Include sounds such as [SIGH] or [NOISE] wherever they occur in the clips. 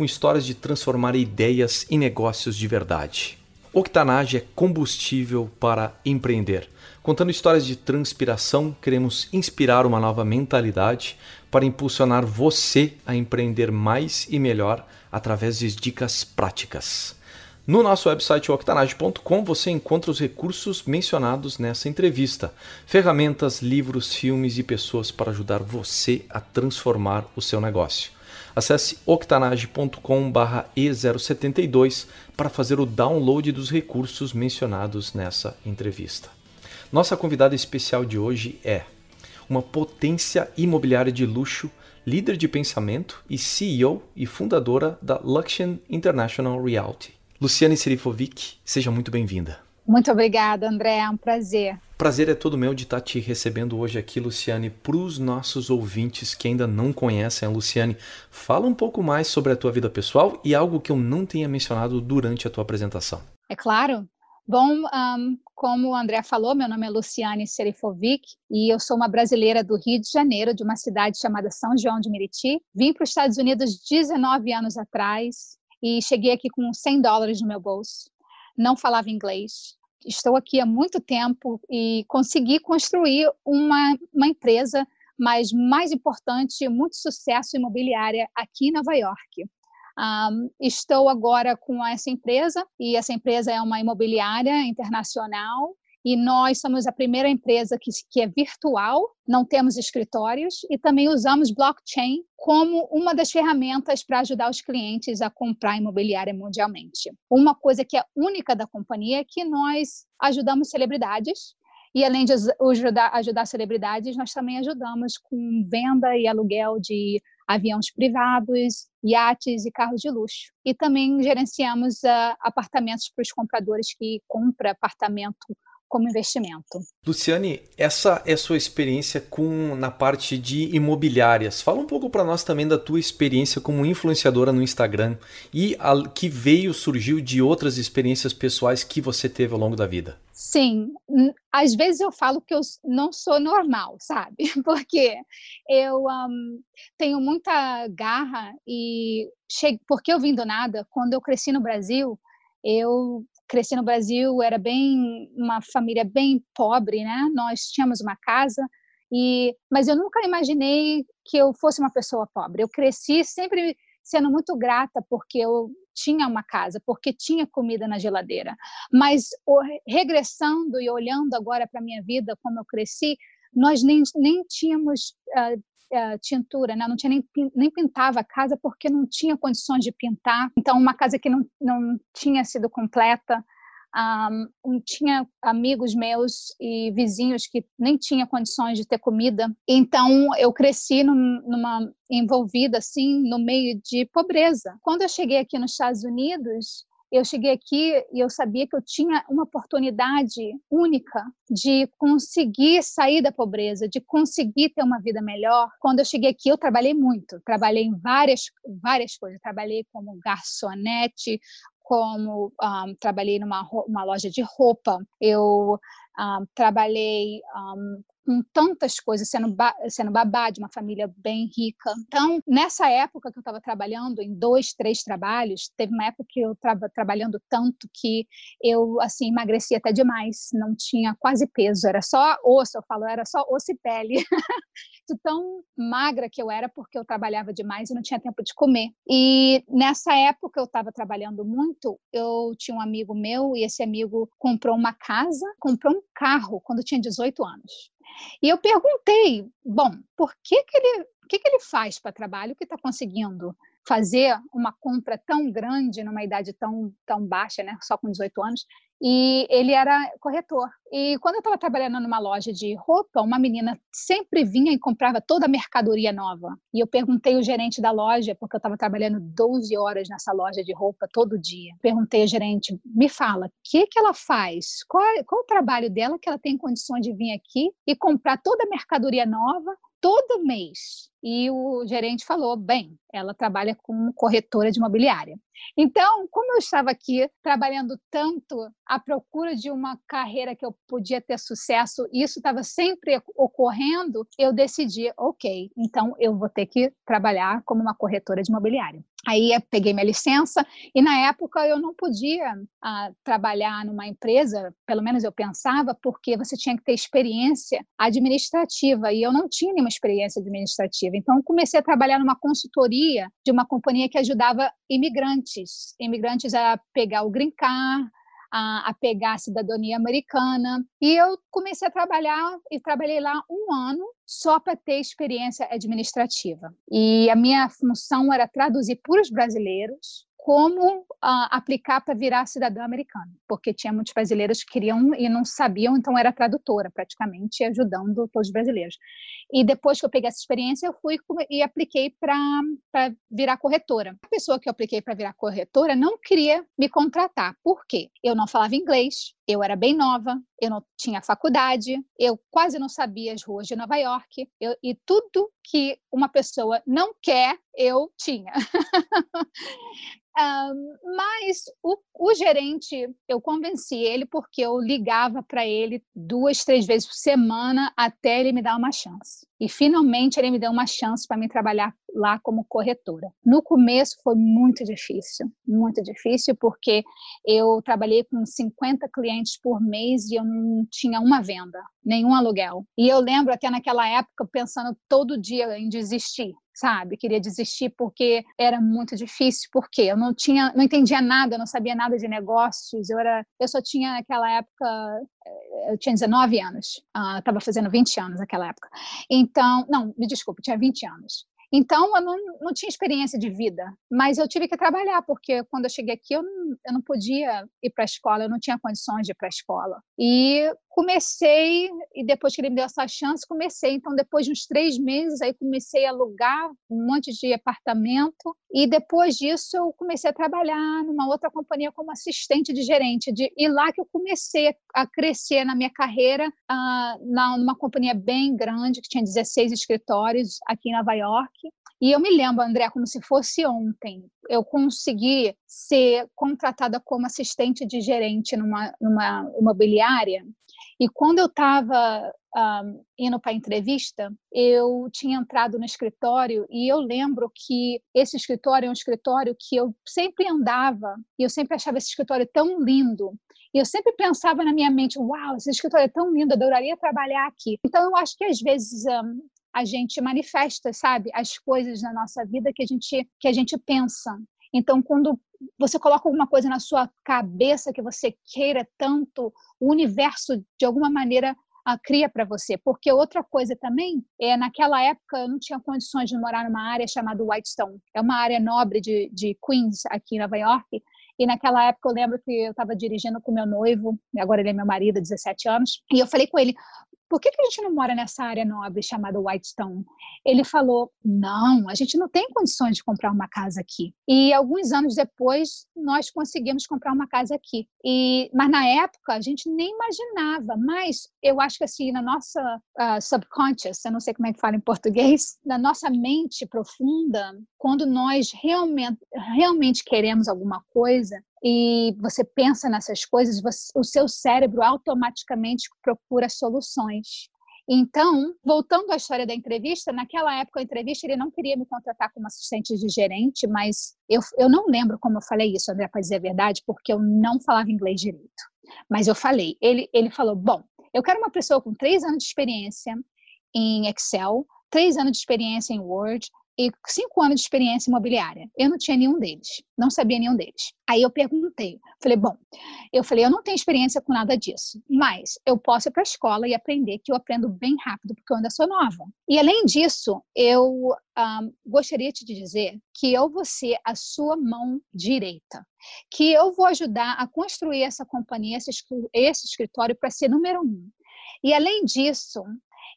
com histórias de transformar ideias em negócios de verdade. Octanage é combustível para empreender. Contando histórias de transpiração, queremos inspirar uma nova mentalidade para impulsionar você a empreender mais e melhor através de dicas práticas. No nosso website octanage.com você encontra os recursos mencionados nessa entrevista: ferramentas, livros, filmes e pessoas para ajudar você a transformar o seu negócio. Acesse octanage.com/e072 para fazer o download dos recursos mencionados nessa entrevista. Nossa convidada especial de hoje é uma potência imobiliária de luxo, líder de pensamento e CEO e fundadora da Luxian International Realty. Luciane Serifovic, seja muito bem-vinda. Muito obrigada, André. É um prazer. Prazer é todo meu de estar te recebendo hoje aqui, Luciane. Para os nossos ouvintes que ainda não conhecem a Luciane, fala um pouco mais sobre a tua vida pessoal e algo que eu não tenha mencionado durante a tua apresentação. É claro. Bom, um, como o André falou, meu nome é Luciane Serifovic e eu sou uma brasileira do Rio de Janeiro, de uma cidade chamada São João de Meriti. Vim para os Estados Unidos 19 anos atrás e cheguei aqui com 100 dólares no meu bolso. Não falava inglês, estou aqui há muito tempo e consegui construir uma, uma empresa, mas mais importante, muito sucesso imobiliária aqui em Nova York. Um, estou agora com essa empresa e essa empresa é uma imobiliária internacional e nós somos a primeira empresa que, que é virtual, não temos escritórios e também usamos blockchain como uma das ferramentas para ajudar os clientes a comprar imobiliária mundialmente. Uma coisa que é única da companhia é que nós ajudamos celebridades e além de ajudar, ajudar celebridades, nós também ajudamos com venda e aluguel de aviões privados, iates e carros de luxo. E também gerenciamos uh, apartamentos para os compradores que compram apartamento como investimento. Luciane, essa é a sua experiência com na parte de imobiliárias. Fala um pouco para nós também da tua experiência como influenciadora no Instagram e a, que veio, surgiu de outras experiências pessoais que você teve ao longo da vida. Sim, às vezes eu falo que eu não sou normal, sabe? [LAUGHS] Porque eu um, tenho muita garra e cheguei, porque eu vim do nada, quando eu cresci no Brasil, eu cresci no Brasil, era bem uma família bem pobre, né? Nós tínhamos uma casa e mas eu nunca imaginei que eu fosse uma pessoa pobre. Eu cresci sempre sendo muito grata porque eu tinha uma casa, porque tinha comida na geladeira. Mas regressando e olhando agora para minha vida, como eu cresci, nós nem, nem tínhamos uh, uh, tintura, né? não tinha nem, nem pintava a casa porque não tinha condições de pintar. Então, uma casa que não, não tinha sido completa. Um, tinha amigos meus e vizinhos que nem tinha condições de ter comida. Então eu cresci num, numa envolvida assim no meio de pobreza. Quando eu cheguei aqui nos Estados Unidos, eu cheguei aqui e eu sabia que eu tinha uma oportunidade única de conseguir sair da pobreza, de conseguir ter uma vida melhor. Quando eu cheguei aqui, eu trabalhei muito, trabalhei em várias várias coisas, trabalhei como garçonete, como um, trabalhei numa uma loja de roupa, eu um, trabalhei um, com tantas coisas, sendo, ba sendo babá de uma família bem rica. Então, nessa época que eu estava trabalhando em dois, três trabalhos, teve uma época que eu estava trabalhando tanto que eu, assim, emagreci até demais, não tinha quase peso, era só osso, eu falo, era só osso e pele. [LAUGHS] tão magra que eu era porque eu trabalhava demais e não tinha tempo de comer. E nessa época eu estava trabalhando muito, eu tinha um amigo meu e esse amigo comprou uma casa, comprou um carro quando tinha 18 anos. E eu perguntei, bom, por que, que ele, que, que ele faz para trabalho que está conseguindo fazer uma compra tão grande numa idade tão, tão baixa, né, só com 18 anos? E ele era corretor. E quando eu estava trabalhando numa loja de roupa, uma menina sempre vinha e comprava toda a mercadoria nova. E eu perguntei ao gerente da loja, porque eu estava trabalhando 12 horas nessa loja de roupa todo dia. Perguntei ao gerente, me fala, o que, que ela faz? Qual, qual o trabalho dela que ela tem condições de vir aqui e comprar toda a mercadoria nova todo mês. E o gerente falou: bem, ela trabalha como corretora de imobiliária. Então, como eu estava aqui trabalhando tanto à procura de uma carreira que eu podia ter sucesso, e isso estava sempre ocorrendo, eu decidi, ok, então eu vou ter que trabalhar como uma corretora de imobiliária. Aí eu peguei minha licença e na época eu não podia ah, trabalhar numa empresa, pelo menos eu pensava, porque você tinha que ter experiência administrativa e eu não tinha nenhuma experiência administrativa. Então comecei a trabalhar numa consultoria de uma companhia que ajudava imigrantes, imigrantes a pegar o green card, a, a, pegar a cidadania americana. E eu comecei a trabalhar e trabalhei lá um ano só para ter experiência administrativa. E a minha função era traduzir para os brasileiros como uh, aplicar para virar cidadã americana, porque tinha muitos brasileiros que queriam e não sabiam, então era tradutora praticamente, ajudando todos os brasileiros. E depois que eu peguei essa experiência, eu fui e apliquei para virar corretora. A pessoa que eu apliquei para virar corretora não queria me contratar. Por quê? Eu não falava inglês, eu era bem nova, eu não tinha faculdade, eu quase não sabia as ruas de Nova York, eu, e tudo que uma pessoa não quer, eu tinha. [LAUGHS] Um, mas o, o, gerente, eu convenci ele porque eu ligava para ele duas, três vezes por semana até ele me dar uma chance. E finalmente ele me deu uma chance para me trabalhar lá como corretora. No começo foi muito difícil, muito difícil, porque eu trabalhei com 50 clientes por mês e eu não tinha uma venda, nenhum aluguel. E eu lembro até naquela época pensando todo dia em desistir, sabe? Queria desistir porque era muito difícil, porque eu não tinha, não entendia nada, eu não sabia nada de negócios, eu era, eu só tinha naquela época eu tinha 19 anos, estava uh, fazendo 20 anos naquela época. Então, não, me desculpe, tinha 20 anos. Então, eu não, não tinha experiência de vida, mas eu tive que trabalhar, porque quando eu cheguei aqui, eu não, eu não podia ir para a escola, eu não tinha condições de ir para a escola. E comecei, e depois que ele me deu essa chance, comecei. Então, depois de uns três meses, aí comecei a alugar um monte de apartamento, e depois disso, eu comecei a trabalhar numa outra companhia como assistente de gerente. De, e lá que eu comecei a crescer na minha carreira, uh, na, numa companhia bem grande, que tinha 16 escritórios aqui em Nova York. E eu me lembro, André, como se fosse ontem. Eu consegui ser contratada como assistente de gerente numa, numa imobiliária. E quando eu estava um, indo para a entrevista, eu tinha entrado no escritório e eu lembro que esse escritório é um escritório que eu sempre andava e eu sempre achava esse escritório tão lindo. E eu sempre pensava na minha mente, uau, esse escritório é tão lindo, eu adoraria trabalhar aqui. Então, eu acho que às vezes um, a gente manifesta, sabe, as coisas na nossa vida que a gente que a gente pensa. Então, quando você coloca alguma coisa na sua cabeça que você queira tanto, o universo de alguma maneira a cria para você. Porque outra coisa também é naquela época eu não tinha condições de morar numa área chamada Whitestone. É uma área nobre de, de Queens aqui em Nova York. E naquela época eu lembro que eu estava dirigindo com meu noivo, agora ele é meu marido, 17 anos, e eu falei com ele: por que, que a gente não mora nessa área nobre chamada Whitestone? Ele falou, não, a gente não tem condições de comprar uma casa aqui. E alguns anos depois, nós conseguimos comprar uma casa aqui. E, mas na época, a gente nem imaginava, mas eu acho que assim, na nossa uh, subconscious, eu não sei como é que fala em português, [LAUGHS] na nossa mente profunda, quando nós realmente, realmente queremos alguma coisa, e você pensa nessas coisas, você, o seu cérebro automaticamente procura soluções. Então, voltando à história da entrevista, naquela época a entrevista ele não queria me contratar como assistente de gerente, mas eu, eu não lembro como eu falei isso, André, para dizer a verdade, porque eu não falava inglês direito. Mas eu falei, ele, ele falou, bom, eu quero uma pessoa com três anos de experiência em Excel, três anos de experiência em Word, e cinco anos de experiência imobiliária. Eu não tinha nenhum deles, não sabia nenhum deles. Aí eu perguntei, falei, bom, eu falei, eu não tenho experiência com nada disso, mas eu posso ir para a escola e aprender, que eu aprendo bem rápido, porque eu ainda sou nova. E além disso, eu um, gostaria de dizer que eu vou ser a sua mão direita, que eu vou ajudar a construir essa companhia, esse escritório para ser número um. E além disso,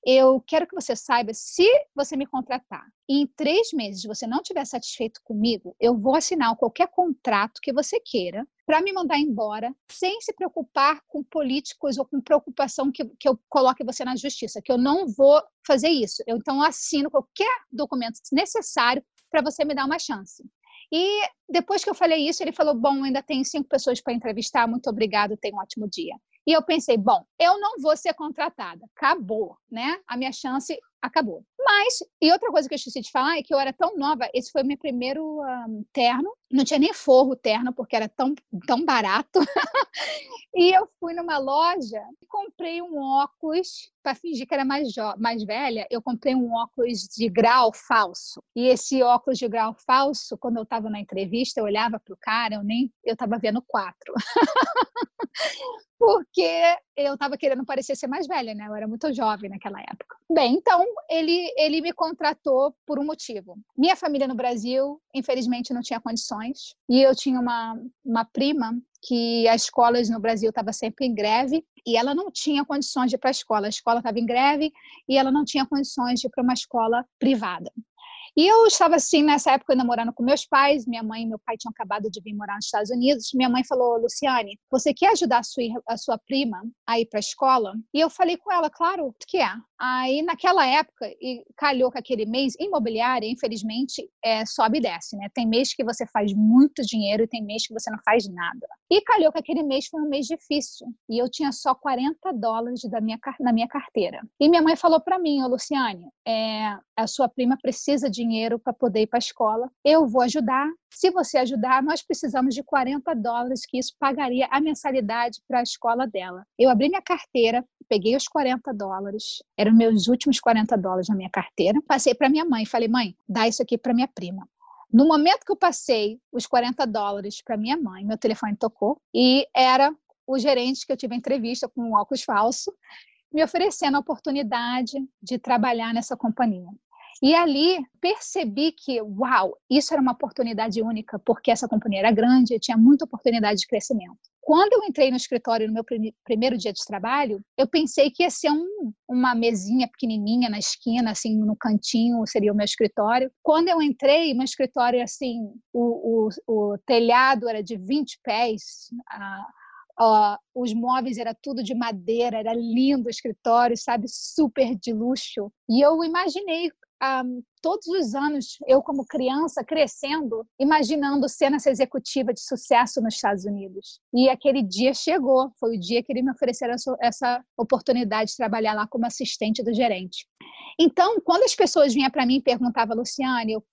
eu quero que você saiba, se você me contratar e em três meses você não estiver satisfeito comigo, eu vou assinar qualquer contrato que você queira para me mandar embora, sem se preocupar com políticos ou com preocupação que, que eu coloque você na justiça, que eu não vou fazer isso. Eu, então, assino qualquer documento necessário para você me dar uma chance. E depois que eu falei isso, ele falou: Bom, ainda tem cinco pessoas para entrevistar, muito obrigado, tenha um ótimo dia. E eu pensei, bom, eu não vou ser contratada, acabou, né? A minha chance acabou. Mas, e outra coisa que eu esqueci de falar é que eu era tão nova, esse foi o meu primeiro um, terno, não tinha nem forro terno, porque era tão, tão barato. [LAUGHS] e eu fui numa loja e comprei um óculos, para fingir que era mais, mais velha, eu comprei um óculos de grau falso. E esse óculos de grau falso, quando eu estava na entrevista, eu olhava para o cara, eu nem, eu estava vendo quatro. [LAUGHS] porque eu estava querendo parecer ser mais velha, né? Eu era muito jovem naquela época. Bem, então ele, ele me contratou por um motivo. Minha família no Brasil, infelizmente, não tinha condições. E eu tinha uma, uma prima que as escolas no Brasil estavam sempre em greve e ela não tinha condições de ir para a escola. A escola estava em greve e ela não tinha condições de ir para uma escola privada. E eu estava assim, nessa época, namorando com meus pais, minha mãe e meu pai tinham acabado de vir morar nos Estados Unidos. Minha mãe falou, Luciane, você quer ajudar a sua, a sua prima a ir para a escola? E eu falei com ela, claro, que é. Aí, naquela época, e calhou com aquele mês, imobiliária, infelizmente, é, sobe e desce, né? Tem mês que você faz muito dinheiro e tem mês que você não faz nada. E calhou que aquele mês foi um mês difícil. E eu tinha só 40 dólares da minha, na minha carteira. E minha mãe falou para mim, Luciane, é, a sua prima precisa de dinheiro para poder ir para a escola. Eu vou ajudar. Se você ajudar, nós precisamos de 40 dólares, que isso pagaria a mensalidade para a escola dela. Eu abri minha carteira, peguei os 40 dólares, eram meus últimos 40 dólares na minha carteira, passei para minha mãe, falei, mãe, dá isso aqui para minha prima. No momento que eu passei os 40 dólares para minha mãe, meu telefone tocou e era o gerente que eu tive entrevista com um óculos falso, me oferecendo a oportunidade de trabalhar nessa companhia. E ali percebi que, uau, isso era uma oportunidade única, porque essa companhia era grande e tinha muita oportunidade de crescimento. Quando eu entrei no escritório no meu primeiro dia de trabalho, eu pensei que ia ser um, uma mesinha pequenininha na esquina, assim, no cantinho, seria o meu escritório. Quando eu entrei, meu escritório, assim, o, o, o telhado era de 20 pés, a, os móveis era tudo de madeira, era lindo o escritório, sabe, super de luxo. E eu imaginei um, todos os anos, eu como criança, crescendo, imaginando ser essa executiva de sucesso nos Estados Unidos. E aquele dia chegou, foi o dia que ele me ofereceu essa oportunidade de trabalhar lá como assistente do gerente. Então, quando as pessoas vinham para mim e perguntavam, Luciane, eu,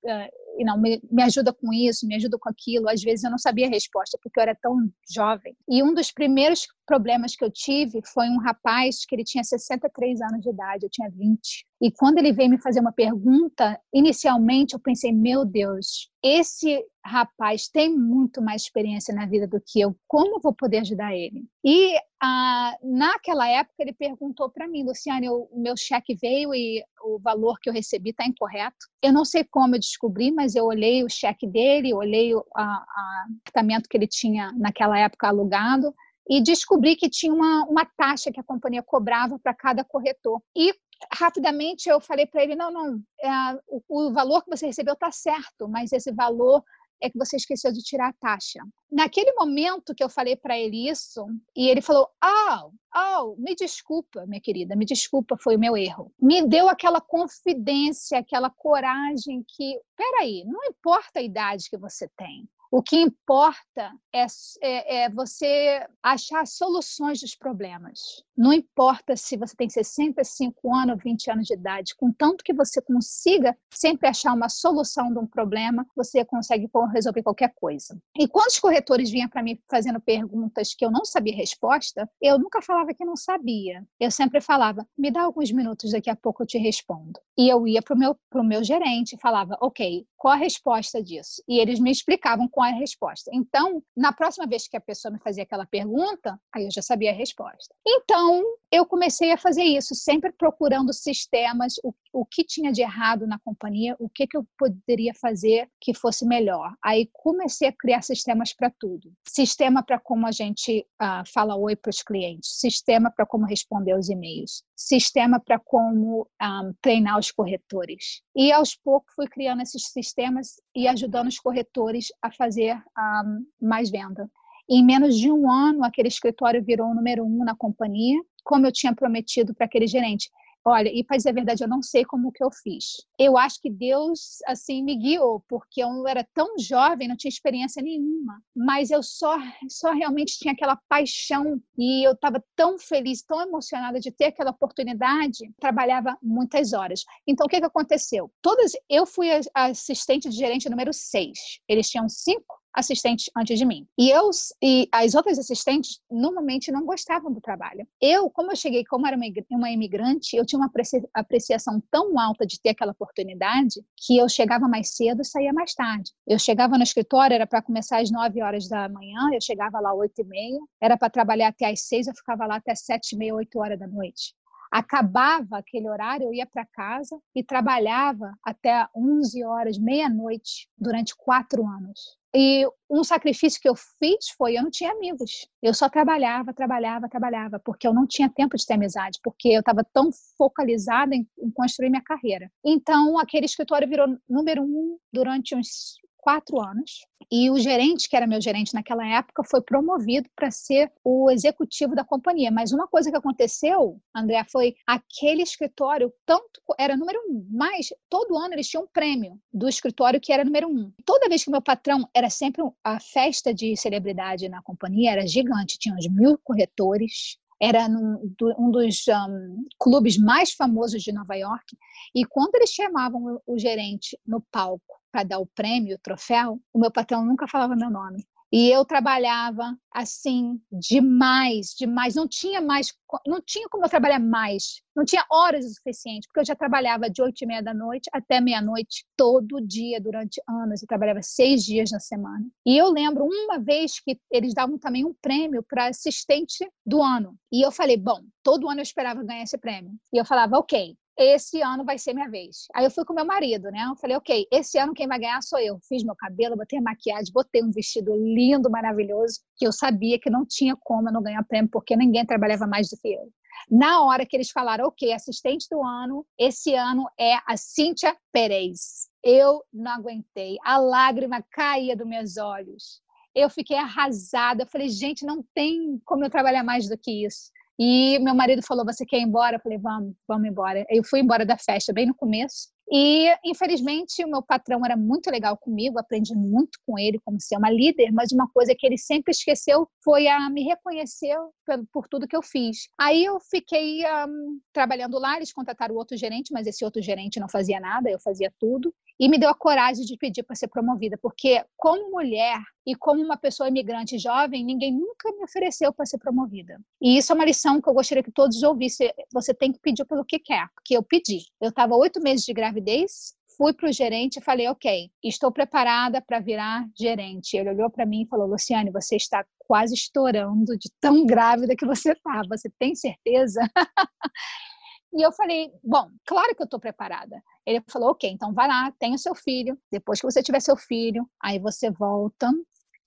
uh, não, me, me ajuda com isso, me ajuda com aquilo, às vezes eu não sabia a resposta, porque eu era tão jovem. E um dos primeiros problemas que eu tive foi um rapaz que ele tinha 63 anos de idade, eu tinha 20. E quando ele veio me fazer uma pergunta, inicialmente eu pensei, meu Deus, esse rapaz tem muito mais experiência na vida do que eu, como eu vou poder ajudar ele? E ah, naquela época ele perguntou para mim, Luciane, o meu cheque veio e o valor que eu recebi está incorreto. Eu não sei como eu descobri, mas eu olhei o cheque dele, olhei o apartamento que ele tinha naquela época alugado e descobri que tinha uma, uma taxa que a companhia cobrava para cada corretor. E rapidamente eu falei para ele: não, não, é, o, o, valor que você recebeu está certo, mas esse valor é que você esqueceu de tirar a taxa. Naquele momento que eu falei para ele isso, e ele falou: Oh, oh, me desculpa, minha querida, me desculpa, foi o meu erro. Me deu aquela confidência, aquela coragem que, peraí, não importa a idade que você tem, o que importa é, é, é, você achar soluções dos problemas. Não importa se você tem 65 anos ou 20 anos de idade, contanto que você consiga sempre achar uma solução de um problema, você consegue resolver qualquer coisa. E quando os corretores vinham para mim fazendo perguntas que eu não sabia resposta, eu nunca falava que não sabia. Eu sempre falava, me dá alguns minutos, daqui a pouco eu te respondo. E eu ia para o meu, meu gerente e falava, ok, qual a resposta disso? E eles me explicavam é a resposta. Então, na próxima vez que a pessoa me fazia aquela pergunta, aí eu já sabia a resposta. Então, eu comecei a fazer isso, sempre procurando sistemas, o, o que tinha de errado na companhia, o que, que eu poderia fazer que fosse melhor. Aí comecei a criar sistemas para tudo. Sistema para como a gente uh, fala oi para os clientes, sistema para como responder os e-mails, sistema para como um, ah, treinar os corretores. E aos poucos fui criando esses sistemas e ajudando os corretores a fazer um, ah, mais venda. Em menos de um ano, aquele escritório virou o número um na companhia, como eu tinha prometido para aquele gerente. Olha, e para dizer a verdade, eu não sei como que eu fiz. Eu acho que Deus, assim, me guiou, porque eu era tão jovem, não tinha experiência nenhuma. Mas eu só, só realmente tinha aquela paixão e eu estava tão feliz, tão emocionada de ter aquela oportunidade. Trabalhava muitas horas. Então, o que, que aconteceu? Todas, eu fui assistente de gerente número 6. Eles tinham cinco assistentes antes de mim. E eu e as outras assistentes normalmente não gostavam do trabalho. Eu, como eu cheguei como era uma imigrante, eu tinha uma apreciação tão alta de ter aquela oportunidade que eu chegava mais cedo e saía mais tarde. Eu chegava no escritório, era para começar às 9 horas da manhã, eu chegava lá às 8 e meia, era para trabalhar até às 6, eu ficava lá até 7 e meia, 8 horas da noite acabava aquele horário, eu ia para casa e trabalhava até 11 horas, meia-noite, durante quatro anos. E um sacrifício que eu fiz foi eu não tinha amigos. Eu só trabalhava, trabalhava, trabalhava, porque eu não tinha tempo de ter amizade, porque eu estava tão focalizada em, em, construir minha carreira. Então, aquele escritório virou número um durante uns quatro anos. E o gerente, que era meu gerente naquela época, foi promovido para ser o executivo da companhia. Mas uma coisa que aconteceu, André, foi aquele escritório, tanto era número um, mas todo ano eles tinham um prêmio do escritório que era número um. Toda vez que meu patrão era sempre a festa de celebridade na companhia, era gigante, tinha uns mil corretores, era num, um dos um, clubes mais famosos de Nova York. E quando eles chamavam o, o gerente no palco para dar o prêmio, o troféu, o meu patrão nunca falava meu nome. E eu trabalhava assim demais, demais. Não tinha mais, não tinha como eu trabalhar mais. Não tinha horas o suficiente, porque eu já trabalhava de oito e meia da noite até meia-noite todo dia durante anos. Eu trabalhava seis dias na semana. E eu lembro uma vez que eles davam também um prêmio para assistente do ano. E eu falei, bom, todo ano eu esperava ganhar esse prêmio. E eu falava, ok, esse ano vai ser minha vez. Aí eu fui com meu marido, né? Eu falei, ok, esse ano quem vai ganhar sou eu. Fiz meu cabelo, botei maquiagem, botei um vestido lindo, maravilhoso, que eu sabia que não tinha como eu não ganhar prêmio, porque ninguém trabalhava mais do que eu. Na hora que eles falaram, ok, assistente do ano, esse ano é a Cíntia Perez. Eu não aguentei. A lágrima caía dos meus olhos. Eu fiquei arrasada. Eu falei, gente, não tem como eu trabalhar mais do que isso. E meu marido falou: Você quer ir embora? Eu falei: Vamos, vamos embora. Eu fui embora da festa bem no começo. E, infelizmente, o meu patrão era muito legal comigo, aprendi muito com ele como ser uma líder, mas uma coisa que ele sempre esqueceu foi a me reconhecer por, por tudo que eu fiz. Aí eu fiquei um, trabalhando lá, eles contrataram outro gerente, mas esse outro gerente não fazia nada, eu fazia tudo e me deu a coragem de pedir para ser promovida, porque como mulher e como uma pessoa imigrante jovem, ninguém nunca me ofereceu para ser promovida. E isso é uma lição que eu gostaria que todos ouvissem. Você tem que pedir pelo que quer, porque eu pedi. Eu estava oito meses de gravidez, fui para o gerente e falei, ok, estou preparada para virar gerente. Ele olhou para mim e falou, Luciane, você está quase estourando de tão grávida que você está. Você tem certeza? [LAUGHS] E eu falei, bom, claro que eu estou preparada. Ele falou, ok, então vai lá, tenha seu filho. Depois que você tiver seu filho, aí você volta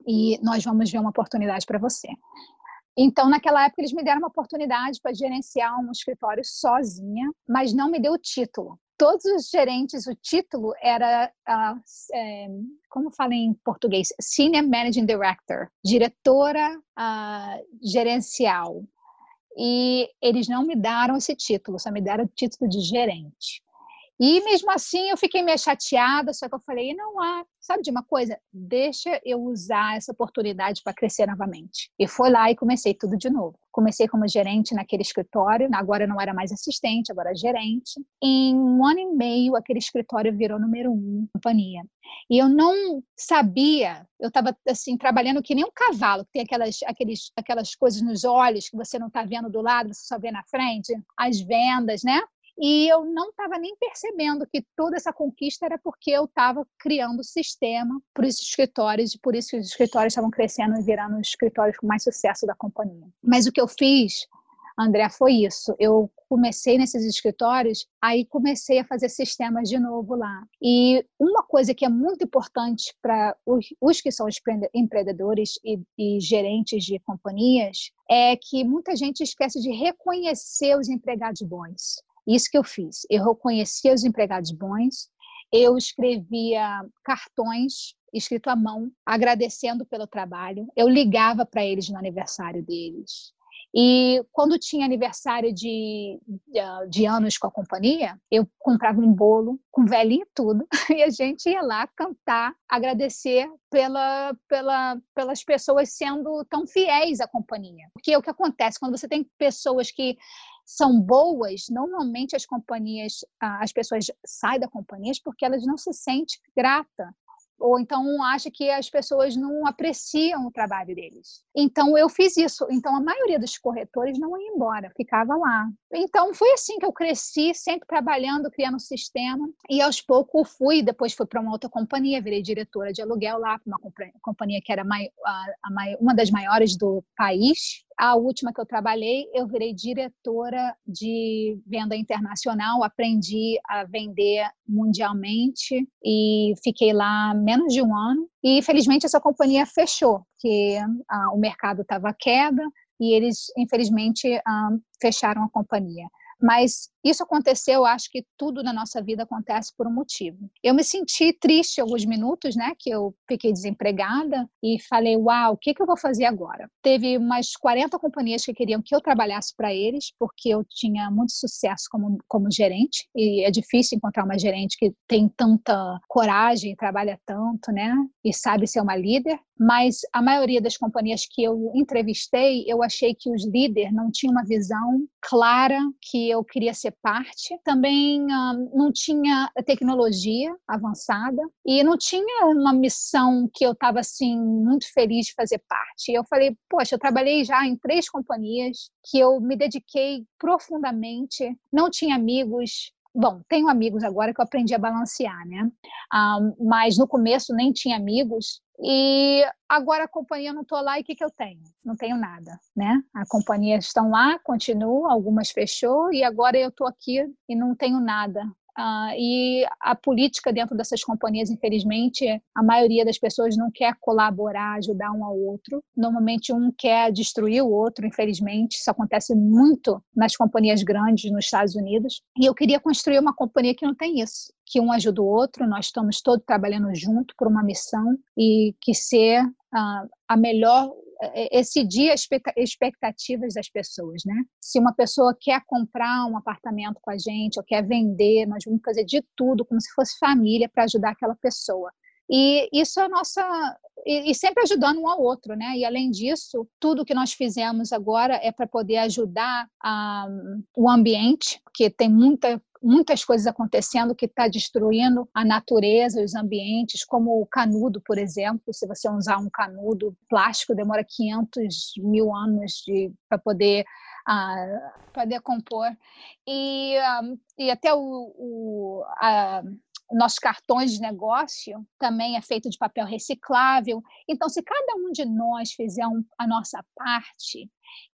e nós vamos ver uma oportunidade para você. Então, naquela época, eles me deram uma oportunidade para gerenciar um escritório sozinha, mas não me deu o título. Todos os gerentes, o título era, uh, é, como fala em português, Senior Managing Director, diretora uh, gerencial e eles não me deram esse título, só me deram o título de gerente. E mesmo assim eu fiquei meio chateada, só que eu falei, não há, sabe de uma coisa? Deixa eu usar essa oportunidade para crescer novamente. E foi lá e comecei tudo de novo. Comecei como gerente naquele escritório, agora não era mais assistente, agora gerente. Em um ano e meio, aquele escritório virou número um companhia. E eu não sabia, eu estava assim, trabalhando que nem um cavalo, que tem aquelas, aqueles, aquelas coisas nos olhos que você não está vendo do lado, você só vê na frente, as vendas, né? E eu não estava nem percebendo que toda essa conquista era porque eu estava criando o sistema para os escritórios, e por isso os escritórios estavam crescendo e virando os escritórios com mais sucesso da companhia. Mas o que eu fiz André, foi isso. Eu comecei nesses escritórios, aí comecei a fazer sistemas de novo lá. E uma coisa que é muito importante para os, os, que são empreendedores e, e gerentes de companhias é que muita gente esquece de reconhecer os empregados bons. Isso que eu fiz. Eu reconhecia os empregados bons, eu escrevia cartões escrito à mão, agradecendo pelo trabalho. Eu ligava para eles no aniversário deles. E quando tinha aniversário de, de anos com a companhia, eu comprava um bolo com velhinho e tudo, [LAUGHS] e a gente ia lá cantar, agradecer pela, pela, pelas pessoas sendo tão fiéis à companhia. Porque é o que acontece quando você tem pessoas que são boas, normalmente as companhias, as pessoas saem da companhia porque elas não se sentem grata ou então acha que as pessoas não apreciam o trabalho deles. Então eu fiz isso. Então a maioria dos corretores não ia embora, ficava lá. Então foi assim que eu cresci, sempre trabalhando, criando um sistema. E aos poucos fui, depois fui para uma outra companhia, virei diretora de aluguel lá, para uma companhia que era uma das maiores do país. A última que eu trabalhei, eu virei diretora de venda internacional, aprendi a vender mundialmente e fiquei lá menos de um ano. E felizmente essa companhia fechou, porque ah, o mercado estava queda e eles infelizmente ah, fecharam a companhia. Mas isso aconteceu, acho que tudo na nossa vida acontece por um motivo. Eu me senti triste alguns minutos, né, que eu fiquei desempregada e falei, uau, o que, que eu vou fazer agora? Teve umas 40 companhias que queriam que eu trabalhasse para eles, porque eu tinha muito sucesso como, como gerente, e é difícil encontrar uma gerente que tem tanta coragem, trabalha tanto, né, e sabe ser uma líder mas a maioria das companhias que eu entrevistei, eu achei que os líderes não tinham uma visão clara que eu queria ser parte. Também um, não tinha tecnologia avançada e não tinha uma missão que eu estava assim muito feliz de fazer parte. Eu falei, poxa, eu trabalhei já em três companhias que eu me dediquei profundamente, não tinha amigos, Bom, tenho amigos agora que eu aprendi a balancear, né? Um, mas no começo nem tinha amigos. E agora a companhia não estou lá e o que, que eu tenho? Não tenho nada, né? A companhia estão lá, continua, algumas fechou e agora eu estou aqui e não tenho nada. Uh, e a política dentro dessas companhias, infelizmente, a maioria das pessoas não quer colaborar, ajudar um ao outro. Normalmente, um quer destruir o outro, infelizmente. Isso acontece muito nas companhias grandes nos Estados Unidos. E eu queria construir uma companhia que não tem isso. Que um ajuda o outro, nós estamos todos trabalhando junto por uma missão e que ser uh, a melhor excedir as expectativas das pessoas, né? Se uma pessoa quer comprar um apartamento com a gente ou quer vender, nós vamos fazer de tudo como se fosse família para ajudar aquela pessoa. E isso é a nossa. E, sempre ajudando um ao outro, né? E além disso, tudo que nós fizemos agora é para poder ajudar a, o ambiente, porque tem muita muitas coisas acontecendo que está destruindo a natureza, os ambientes, como o canudo, por exemplo. Se você usar um canudo plástico, demora 500 mil anos para poder uh, para decompor. E, ah, e até o, o nossos cartões de negócio também é feito de papel reciclável. Então, se cada um de nós fizer um, a nossa parte,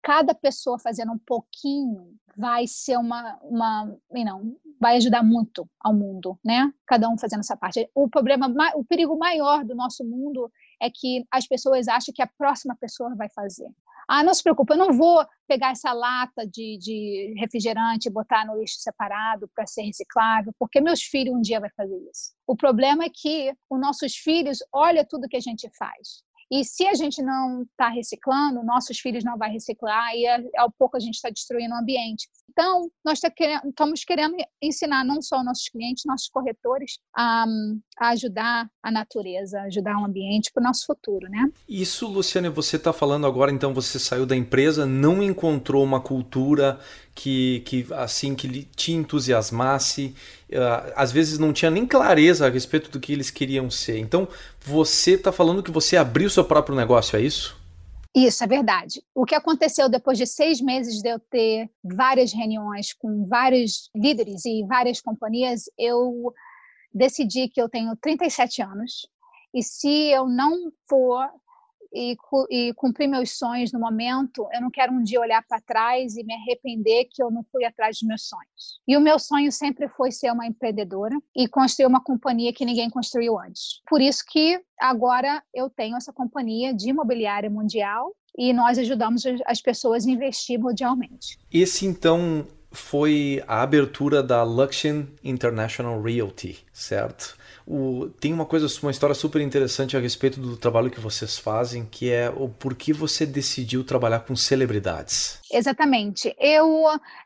cada pessoa fazendo um pouquinho vai ser uma, uma não, vai ajudar muito ao mundo, né? Cada um fazendo essa parte. O problema, o perigo maior do nosso mundo é que as pessoas acham que a próxima pessoa vai fazer. Ah, não se preocupe, eu não vou pegar essa lata de, de refrigerante e botar no lixo separado para ser reciclável, porque meus filhos um dia vai fazer isso. O problema é que os nossos filhos olham tudo que a gente faz. E se a gente não está reciclando, nossos filhos não vão reciclar e é, ao pouco a gente está destruindo o ambiente. Então, nós tá querendo, estamos querendo ensinar não só nossos clientes, nossos corretores, a, a ajudar a natureza, ajudar o ambiente para o nosso futuro, né? Isso, Luciane, você está falando agora, então você saiu da empresa, não encontrou uma cultura que, que assim que te entusiasmasse, uh, às vezes não tinha nem clareza a respeito do que eles queriam ser. Então, você está falando que você abriu seu próprio negócio, é isso? Isso é verdade. O que aconteceu depois de seis meses de eu ter várias reuniões com vários líderes e várias companhias, eu decidi que eu tenho 37 anos e se eu não for e, e cumprir meus sonhos no momento, eu não quero um dia olhar para trás e me arrepender que eu não fui atrás dos meus sonhos. E o meu sonho sempre foi ser uma empreendedora e construir uma companhia que ninguém construiu antes. Por isso que agora eu tenho essa companhia de imobiliária mundial e nós ajudamos as pessoas a investir mundialmente. Esse então foi a abertura da Luxion International Realty, certo? O, tem uma coisa, uma história super interessante a respeito do trabalho que vocês fazem, que é o porquê você decidiu trabalhar com celebridades. Exatamente. Eu,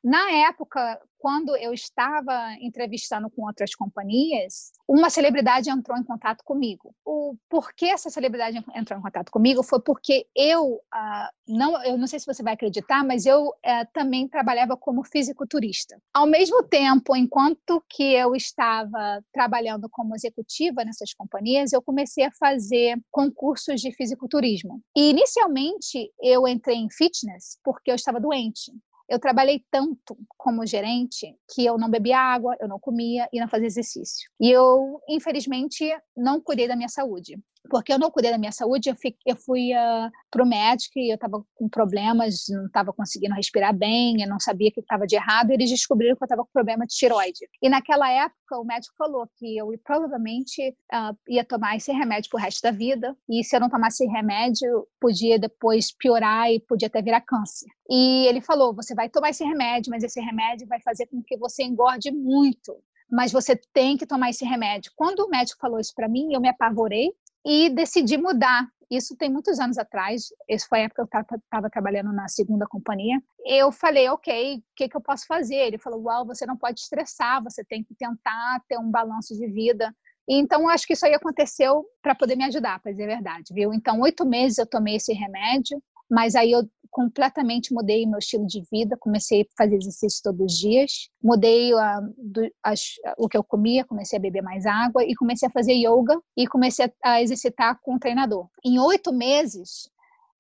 na época, quando eu estava entrevistando com outras companhias, uma celebridade entrou em contato comigo. O porquê essa celebridade entrou em contato comigo foi porque eu uh, não, eu não sei se você vai acreditar, mas eu uh, também trabalhava como fisiculturista. Ao mesmo tempo, enquanto que eu estava trabalhando como executiva nessas companhias, eu comecei a fazer concursos de fisiculturismo. E inicialmente eu entrei em fitness porque eu estava doente. Eu trabalhei tanto como gerente que eu não bebia água, eu não comia e não fazia exercício. E eu, infelizmente, não cuidei da minha saúde porque eu não cuidei da minha saúde, eu, fiquei, eu fui uh, para o médico e eu estava com problemas, não estava conseguindo respirar bem, eu não sabia o que estava de errado, e eles descobriram que eu estava com problema de tiroide. E naquela época, o médico falou que eu provavelmente uh, ia tomar esse remédio para o resto da vida, e se eu não tomasse remédio, podia depois piorar e podia até virar câncer. E ele falou: você vai tomar esse remédio, mas esse remédio vai fazer com que você engorde muito mas você tem que tomar esse remédio. Quando o médico falou isso para mim, eu me apavorei e decidi mudar. Isso tem muitos anos atrás, essa foi a época que eu estava trabalhando na segunda companhia. Eu falei, ok, o que, que eu posso fazer? Ele falou, uau, você não pode estressar, você tem que tentar ter um balanço de vida. Então, acho que isso aí aconteceu para poder me ajudar, para dizer a verdade, viu? Então, oito meses eu tomei esse remédio, mas aí eu completamente mudei meu estilo de vida, comecei a fazer exercício todos os dias, mudei a, do, as, o que eu comia, comecei a beber mais água e comecei a fazer yoga e comecei a, a exercitar com um treinador. Em oito meses,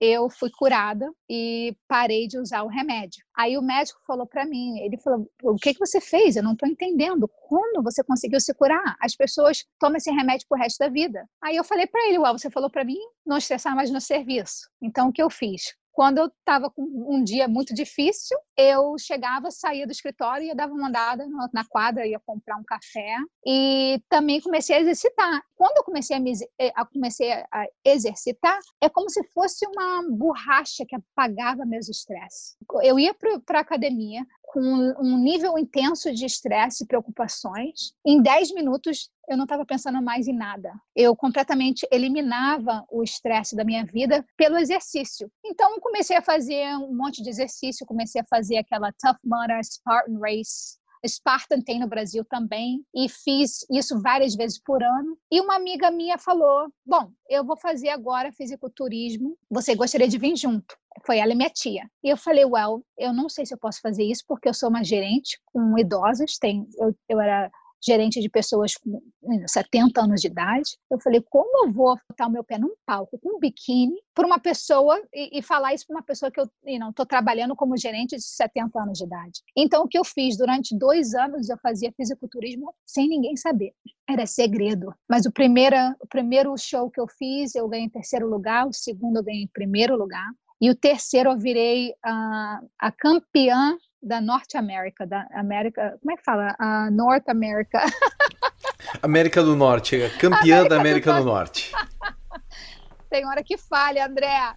eu fui curada e parei de usar o remédio. Aí o médico falou para mim, ele falou: "O que que você fez? Eu não estou entendendo. Como você conseguiu se curar? As pessoas tomam esse remédio pro resto da vida". Aí eu falei para ele: "Uau, você falou para mim não estressar mais no serviço". Então o que eu fiz? Quando eu estava com um dia muito difícil, eu chegava, saía do escritório e dar uma andada na quadra, ia comprar um café e também comecei a exercitar. Quando eu comecei a, me, eh, a comecei a exercitar, é como se fosse uma borracha que apagava meus estresses. Eu ia para a academia, com um nível intenso de estresse e preocupações. Em 10 minutos, eu não estava pensando mais em nada. Eu completamente eliminava o estresse da minha vida pelo exercício. Então, comecei a fazer um monte de exercício, comecei a fazer aquela Tough Mudder Spartan Race, Spartan tem no Brasil também, e fiz isso várias vezes por ano. E uma amiga minha falou: Bom, eu vou fazer agora fisiculturismo, você gostaria de vir junto? Foi ela e minha tia. E eu falei: Well, eu não sei se eu posso fazer isso, porque eu sou uma gerente com idosos, tem, eu, eu era gerente de pessoas com 70 anos de idade. Eu falei, como eu vou botar o meu pé num palco com um biquíni para uma pessoa e, e, falar isso para uma pessoa que eu não estou trabalhando como gerente de 70 anos de idade? Então, o que eu fiz durante dois anos, eu fazia fisiculturismo sem ninguém saber. Era segredo. Mas o primeiro, o primeiro show que eu fiz, eu ganhei em terceiro lugar, o segundo eu ganhei em primeiro lugar. E o terceiro eu virei uh, a campeã da Norte América, da América, como é que fala? A North America. [LAUGHS] América do Norte, campeã América da América do, do Norte. [LAUGHS] Tem hora que falha, André.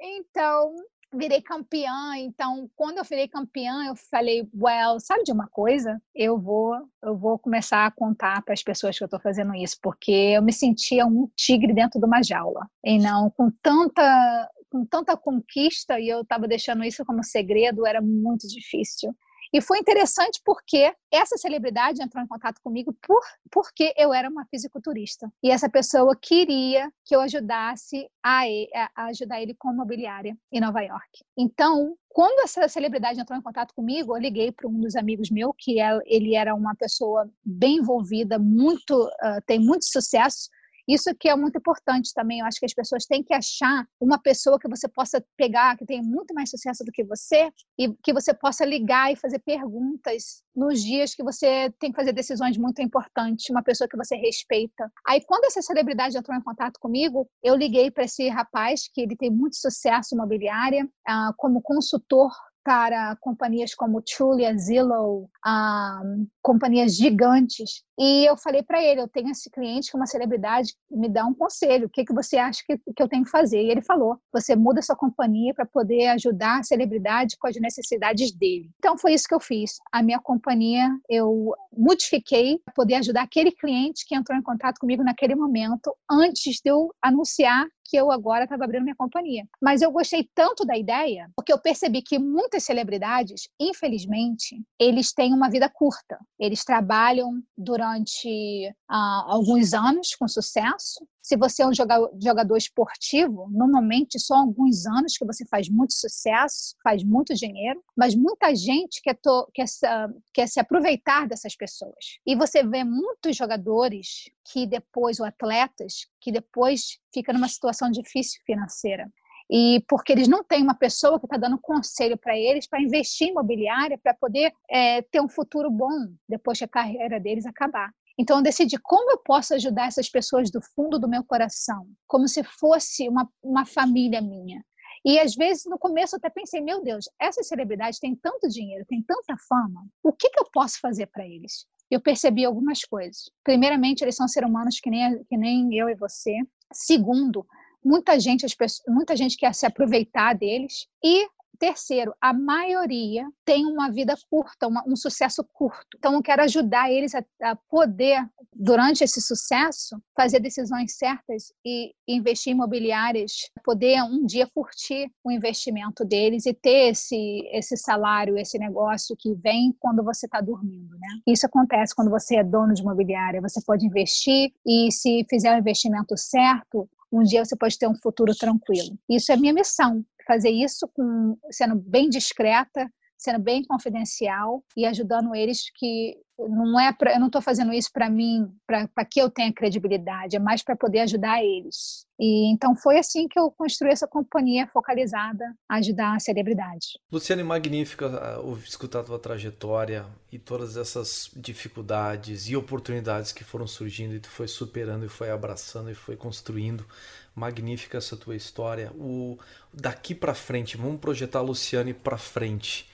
Então, virei campeã. Então, quando eu virei campeã, eu falei, well, sabe de uma coisa? Eu vou, eu vou começar a contar para as pessoas que eu estou fazendo isso, porque eu me sentia um tigre dentro de uma jaula. E não com tanta com tanta conquista e eu estava deixando isso como segredo, era muito difícil. E foi interessante porque essa celebridade entrou em contato comigo por, porque eu era uma fisiculturista. E essa pessoa queria que eu ajudasse a, a ajudar ele com mobiliária em Nova York. Então, quando essa celebridade entrou em contato comigo, eu liguei para um dos amigos meus, que é, ele era uma pessoa bem envolvida, muito, uh, tem muito sucesso Isso que é muito importante também. Eu acho que as pessoas têm que achar uma pessoa que você possa pegar, que tem muito mais sucesso do que você, e que você possa ligar e fazer perguntas nos dias que você tem que fazer decisões muito importantes, uma pessoa que você respeita. Aí, quando essa celebridade entrou em contato comigo, eu liguei para esse rapaz, que ele tem muito sucesso imobiliária, uh, como consultor para companhias como Trulia, Zillow, um, companhias gigantes. E eu falei para ele, eu tenho esse cliente que é uma celebridade, me dá um conselho, o que, que você acha que, que eu tenho que fazer? E ele falou, você muda sua companhia para poder ajudar a celebridade com as necessidades dele. Então foi isso que eu fiz. A minha companhia eu modifiquei para poder ajudar aquele cliente que entrou em contato comigo naquele momento, antes de eu anunciar que eu agora estava abrindo minha companhia. Mas eu gostei tanto da ideia, porque eu percebi que muitas celebridades, infelizmente, eles têm uma vida curta. Eles trabalham durante uh, alguns anos com sucesso. Se você é um jogador esportivo, normalmente são alguns anos que você faz muito sucesso, faz muito dinheiro, mas muita gente quer, to, quer, quer se aproveitar dessas pessoas. E você vê muitos jogadores que depois, ou atletas, que depois fica numa situação difícil financeira e porque eles não têm uma pessoa que está dando conselho para eles para investir em imobiliária para poder é, ter um futuro bom depois que a carreira deles acabar. Então eu decidi como eu posso ajudar essas pessoas do fundo do meu coração, como se fosse uma, uma família minha. E às vezes no começo eu até pensei, meu Deus, essas celebridades têm tanto dinheiro, têm tanta fama, o que, que eu posso fazer para eles? Eu percebi algumas coisas. Primeiramente, eles são seres humanos que nem, que nem eu e você. Segundo, muita gente, muita gente quer se aproveitar deles. E Terceiro, a maioria tem uma vida curta, uma, um sucesso curto. Então, eu quero ajudar eles a, a, poder, durante esse sucesso, fazer decisões certas e investir em imobiliárias, poder um dia curtir o investimento deles e ter esse, esse salário, esse negócio que vem quando você está dormindo. Né? Isso acontece quando você é dono de imobiliária. Você pode investir e, se fizer o investimento certo, um dia você pode ter um futuro tranquilo. Isso é minha missão, fazer isso com, sendo bem discreta, sendo bem confidencial e ajudando eles que não é pra, eu não estou fazendo isso para mim, para que eu tenha credibilidade, é mais para poder ajudar eles. E então foi assim que eu construí essa companhia focalizada a ajudar a celebridade. Luciane, magnífica uh, escutar a tua trajetória e todas essas dificuldades e oportunidades que foram surgindo e tu foi superando e foi abraçando e foi construindo magnífica essa tua história. O daqui para frente, vamos projetar a Luciane para frente.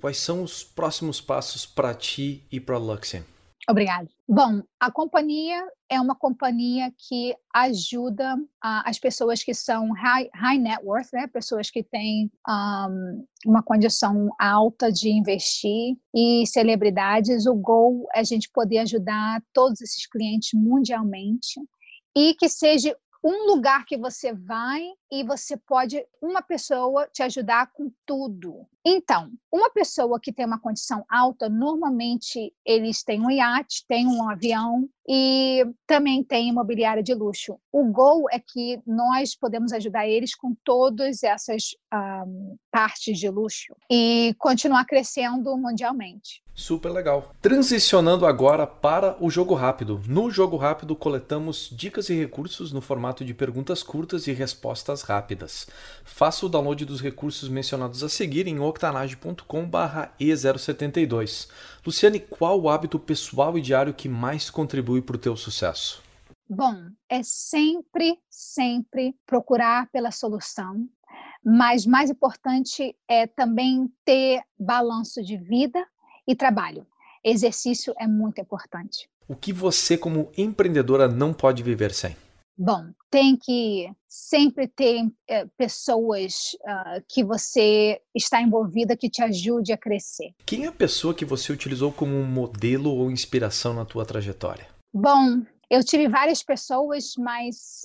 Quais são os próximos passos para ti e para Luxian? Obrigada. Bom, a companhia é uma companhia que ajuda uh, as pessoas que são high, high net worth, né? pessoas que têm um, uma condição alta de investir e celebridades. O goal é a gente poder ajudar todos esses clientes mundialmente e que seja um lugar que você vai e você pode uma pessoa te ajudar com tudo. Então, uma pessoa que tem uma condição alta, normalmente eles têm um iate, têm um avião e também tem imobiliária de luxo. O gol é que nós podemos ajudar eles com todas essas um, partes de luxo e continuar crescendo mundialmente. Super legal. Transicionando agora para o jogo rápido. No jogo rápido coletamos dicas e recursos no formato de perguntas curtas e respostas rápidas. Faça o download dos recursos mencionados a seguir em octanage.com/e072. Luciane, qual o hábito pessoal e diário que mais contribui para o teu sucesso? Bom, é sempre, sempre procurar pela solução, mas mais importante é também ter balanço de vida e trabalho. Exercício é muito importante. O que você, como empreendedora, não pode viver sem? Bom, tem que sempre ter é, pessoas uh, que você está envolvida que te ajude a crescer. Quem é a pessoa que você utilizou como modelo ou inspiração na tua trajetória? Bom, eu tive várias pessoas, mas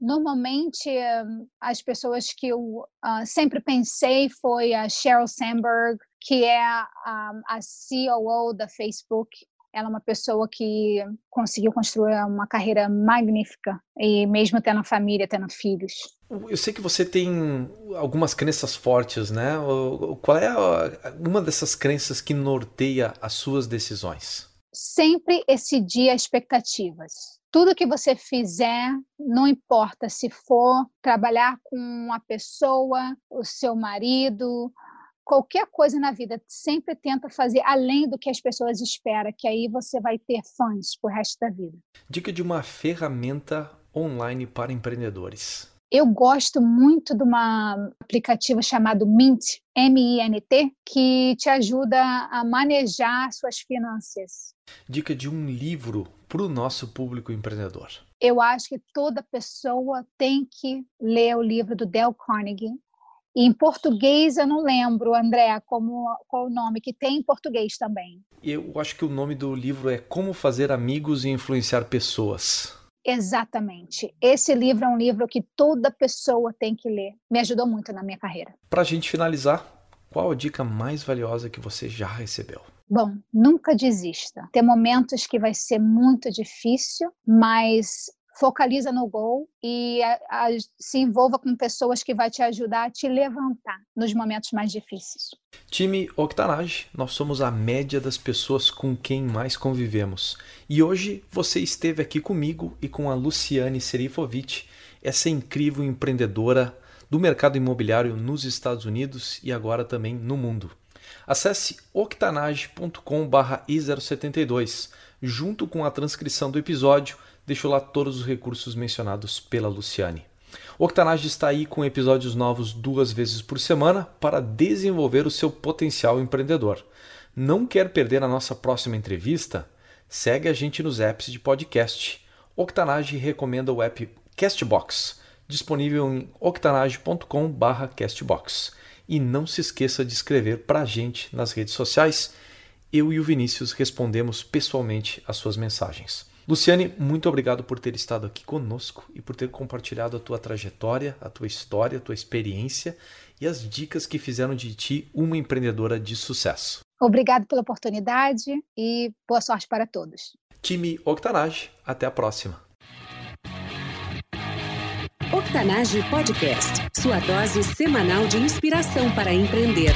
normalmente uh, as pessoas que eu uh, sempre pensei foi a Sheryl Sandberg, que é a, a COO da Facebook. Ela é uma pessoa que conseguiu construir uma carreira magnífica e mesmo tendo família, tendo filhos. Eu sei que você tem algumas crenças fortes, né? Qual é uma dessas crenças que norteia as suas decisões? Sempre excedir expectativas tudo que você fizer, não importa se for trabalhar com uma pessoa, o seu marido, qualquer coisa na vida, sempre tenta fazer além do que as pessoas esperam, que aí você vai ter fãs pro resto da vida. Dica de uma ferramenta online para empreendedores. Eu gosto muito de um aplicativo chamado Mint, M-I-N-T, que te ajuda a manejar suas finanças. Dica de um livro para o nosso público empreendedor. Eu acho que toda pessoa tem que ler o livro do Dale Carnegie. E em português eu não lembro, André, como, qual o nome que tem em português também. Eu acho que o nome do livro é Como Fazer Amigos e Influenciar Pessoas. Exatamente. Esse livro é um livro que toda pessoa tem que ler. Me ajudou muito na minha carreira. Para a gente finalizar, qual a dica mais valiosa que você já recebeu? Bom, nunca desista. Tem momentos que vai ser muito difícil, mas focaliza no gol e a, a, se envolva com pessoas que vai te ajudar a te levantar nos momentos mais difíceis. Time Octanage, nós somos a média das pessoas com quem mais convivemos. E hoje você esteve aqui comigo e com a Luciane Serifovic, essa incrível empreendedora do mercado imobiliário nos Estados Unidos e agora também no mundo. Acesse octanage.com/i072 junto com a transcrição do episódio deixo lá todos os recursos mencionados pela Luciane. O Octanage está aí com episódios novos duas vezes por semana para desenvolver o seu potencial empreendedor. Não quer perder a nossa próxima entrevista? Segue a gente nos apps de podcast. Octanage recomenda o app Castbox, disponível em octanage.com/castbox. E não se esqueça de escrever para a gente nas redes sociais. Eu e o Vinícius respondemos pessoalmente as suas mensagens. Luciane, muito obrigado por ter estado aqui conosco e por ter compartilhado a tua trajetória, a tua história, a tua experiência e as dicas que fizeram de ti uma empreendedora de sucesso. Obrigado pela oportunidade e boa sorte para todos. Time Octanage, até a próxima. Octanage Podcast, sua dose semanal de inspiração para empreender.